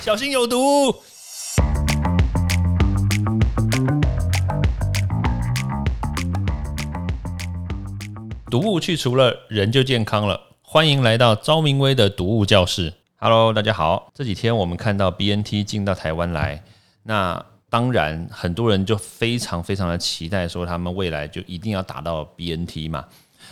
小心有毒。毒物去除了，人就健康了。欢迎来到昭明威的毒物教室。Hello，大家好。这几天我们看到 BNT 进到台湾来，那当然很多人就非常非常的期待，说他们未来就一定要打到 BNT 嘛。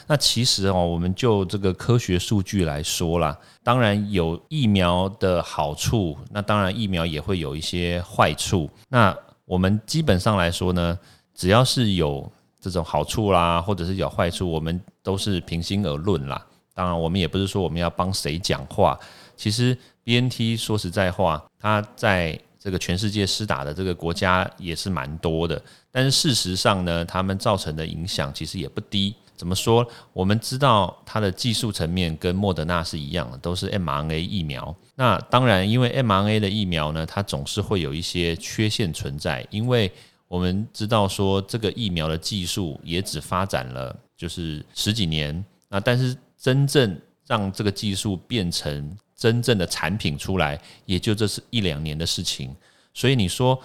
那其实哦，我们就这个科学数据来说啦，当然有疫苗的好处，那当然疫苗也会有一些坏处。那我们基本上来说呢，只要是有这种好处啦，或者是有坏处，我们都是平心而论啦。当然，我们也不是说我们要帮谁讲话。其实 BNT 说实在话，它在这个全世界施打的这个国家也是蛮多的，但是事实上呢，他们造成的影响其实也不低。怎么说？我们知道它的技术层面跟莫德纳是一样的，都是 mRNA 疫苗。那当然，因为 mRNA 的疫苗呢，它总是会有一些缺陷存在。因为我们知道说，这个疫苗的技术也只发展了就是十几年，那但是真正让这个技术变成真正的产品出来，也就这是一两年的事情。所以你说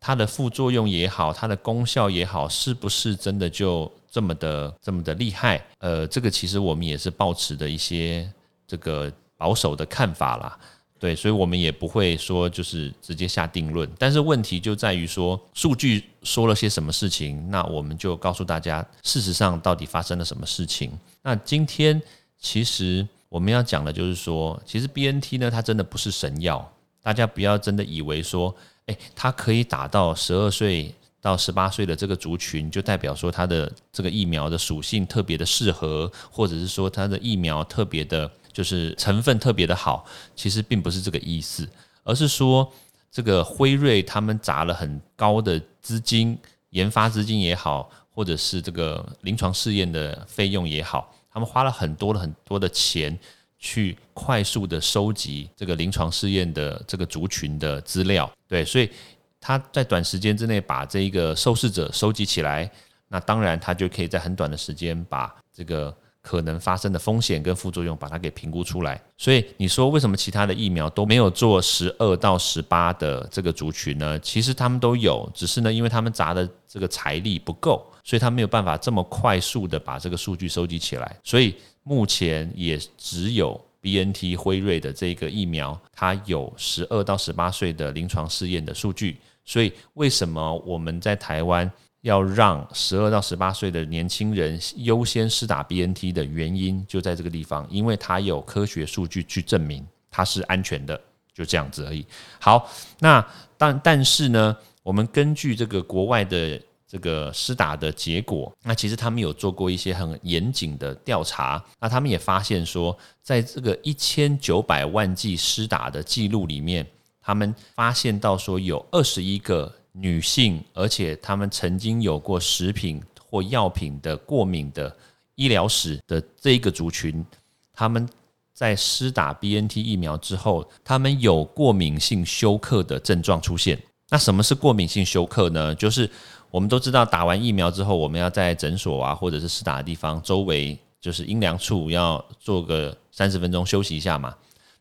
它的副作用也好，它的功效也好，是不是真的就？这么的这么的厉害，呃，这个其实我们也是抱持的一些这个保守的看法啦，对，所以我们也不会说就是直接下定论。但是问题就在于说，数据说了些什么事情，那我们就告诉大家，事实上到底发生了什么事情。那今天其实我们要讲的就是说，其实 B N T 呢，它真的不是神药，大家不要真的以为说，诶，它可以打到十二岁。到十八岁的这个族群，就代表说它的这个疫苗的属性特别的适合，或者是说它的疫苗特别的，就是成分特别的好。其实并不是这个意思，而是说这个辉瑞他们砸了很高的资金，研发资金也好，或者是这个临床试验的费用也好，他们花了很多很多的钱去快速的收集这个临床试验的这个族群的资料。对，所以。他在短时间之内把这一个受试者收集起来，那当然他就可以在很短的时间把这个可能发生的风险跟副作用把它给评估出来。所以你说为什么其他的疫苗都没有做十二到十八的这个族群呢？其实他们都有，只是呢因为他们砸的这个财力不够，所以他没有办法这么快速的把这个数据收集起来。所以目前也只有 B N T 辉瑞的这个疫苗，它有十二到十八岁的临床试验的数据。所以，为什么我们在台湾要让十二到十八岁的年轻人优先施打 BNT 的原因，就在这个地方，因为它有科学数据去证明它是安全的，就这样子而已。好，那但但是呢，我们根据这个国外的这个施打的结果，那其实他们有做过一些很严谨的调查，那他们也发现说，在这个一千九百万剂施打的记录里面。他们发现到说有二十一个女性，而且他们曾经有过食品或药品的过敏的医疗史的这一个族群，他们在施打 BNT 疫苗之后，他们有过敏性休克的症状出现。那什么是过敏性休克呢？就是我们都知道打完疫苗之后，我们要在诊所啊，或者是施打的地方周围就是阴凉处要做个三十分钟休息一下嘛，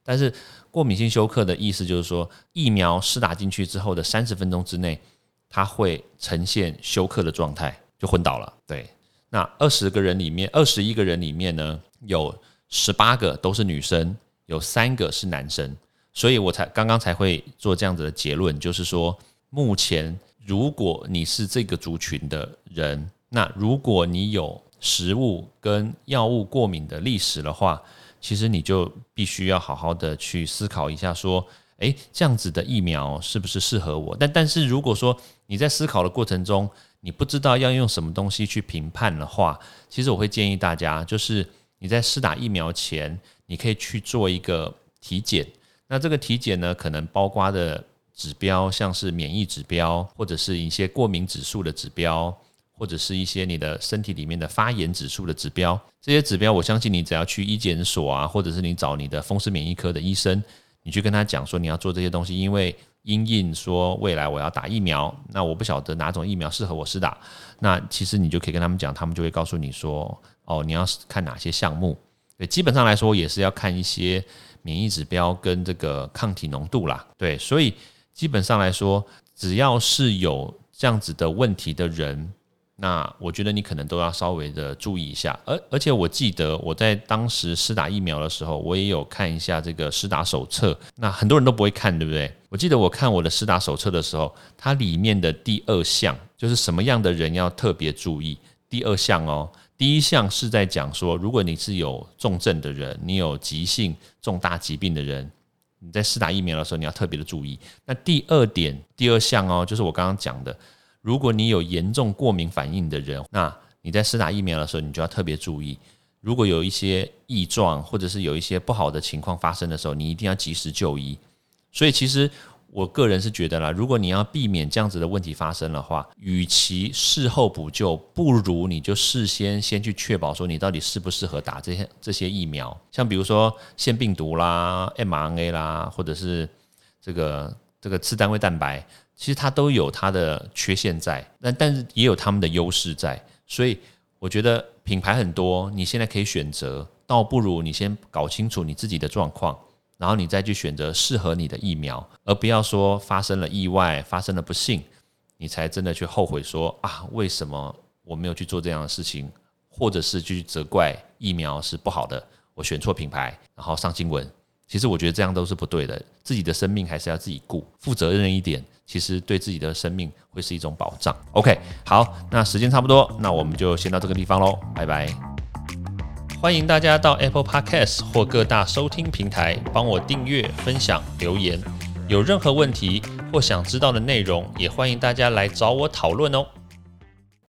但是。过敏性休克的意思就是说，疫苗施打进去之后的三十分钟之内，它会呈现休克的状态，就昏倒了。对，那二十个人里面，二十一个人里面呢，有十八个都是女生，有三个是男生，所以我才刚刚才会做这样子的结论，就是说，目前如果你是这个族群的人，那如果你有食物跟药物过敏的历史的话，其实你就必须要好好的去思考一下，说，诶，这样子的疫苗是不是适合我？但但是如果说你在思考的过程中，你不知道要用什么东西去评判的话，其实我会建议大家，就是你在试打疫苗前，你可以去做一个体检。那这个体检呢，可能包括的指标，像是免疫指标，或者是一些过敏指数的指标。或者是一些你的身体里面的发炎指数的指标，这些指标，我相信你只要去医检所啊，或者是你找你的风湿免疫科的医生，你去跟他讲说你要做这些东西，因为因应说未来我要打疫苗，那我不晓得哪种疫苗适合我施打，那其实你就可以跟他们讲，他们就会告诉你说，哦，你要看哪些项目。对，基本上来说也是要看一些免疫指标跟这个抗体浓度啦。对，所以基本上来说，只要是有这样子的问题的人。那我觉得你可能都要稍微的注意一下，而而且我记得我在当时施打疫苗的时候，我也有看一下这个施打手册。那很多人都不会看，对不对？我记得我看我的施打手册的时候，它里面的第二项就是什么样的人要特别注意。第二项哦，第一项是在讲说，如果你是有重症的人，你有急性重大疾病的人，你在施打疫苗的时候你要特别的注意。那第二点，第二项哦，就是我刚刚讲的。如果你有严重过敏反应的人，那你在施打疫苗的时候，你就要特别注意。如果有一些异状，或者是有一些不好的情况发生的时候，你一定要及时就医。所以，其实我个人是觉得啦，如果你要避免这样子的问题发生的话，与其事后补救，不如你就事先先去确保说你到底适不适合打这些这些疫苗。像比如说腺病毒啦、mRNA 啦，或者是这个这个次单位蛋白。其实它都有它的缺陷在，但但是也有他们的优势在，所以我觉得品牌很多，你现在可以选择，倒不如你先搞清楚你自己的状况，然后你再去选择适合你的疫苗，而不要说发生了意外、发生了不幸，你才真的去后悔说啊，为什么我没有去做这样的事情，或者是去责怪疫苗是不好的，我选错品牌，然后上新闻。其实我觉得这样都是不对的，自己的生命还是要自己顾，负责任一点，其实对自己的生命会是一种保障。OK，好，那时间差不多，那我们就先到这个地方喽，拜拜。欢迎大家到 Apple Podcast 或各大收听平台帮我订阅、分享、留言，有任何问题或想知道的内容，也欢迎大家来找我讨论哦。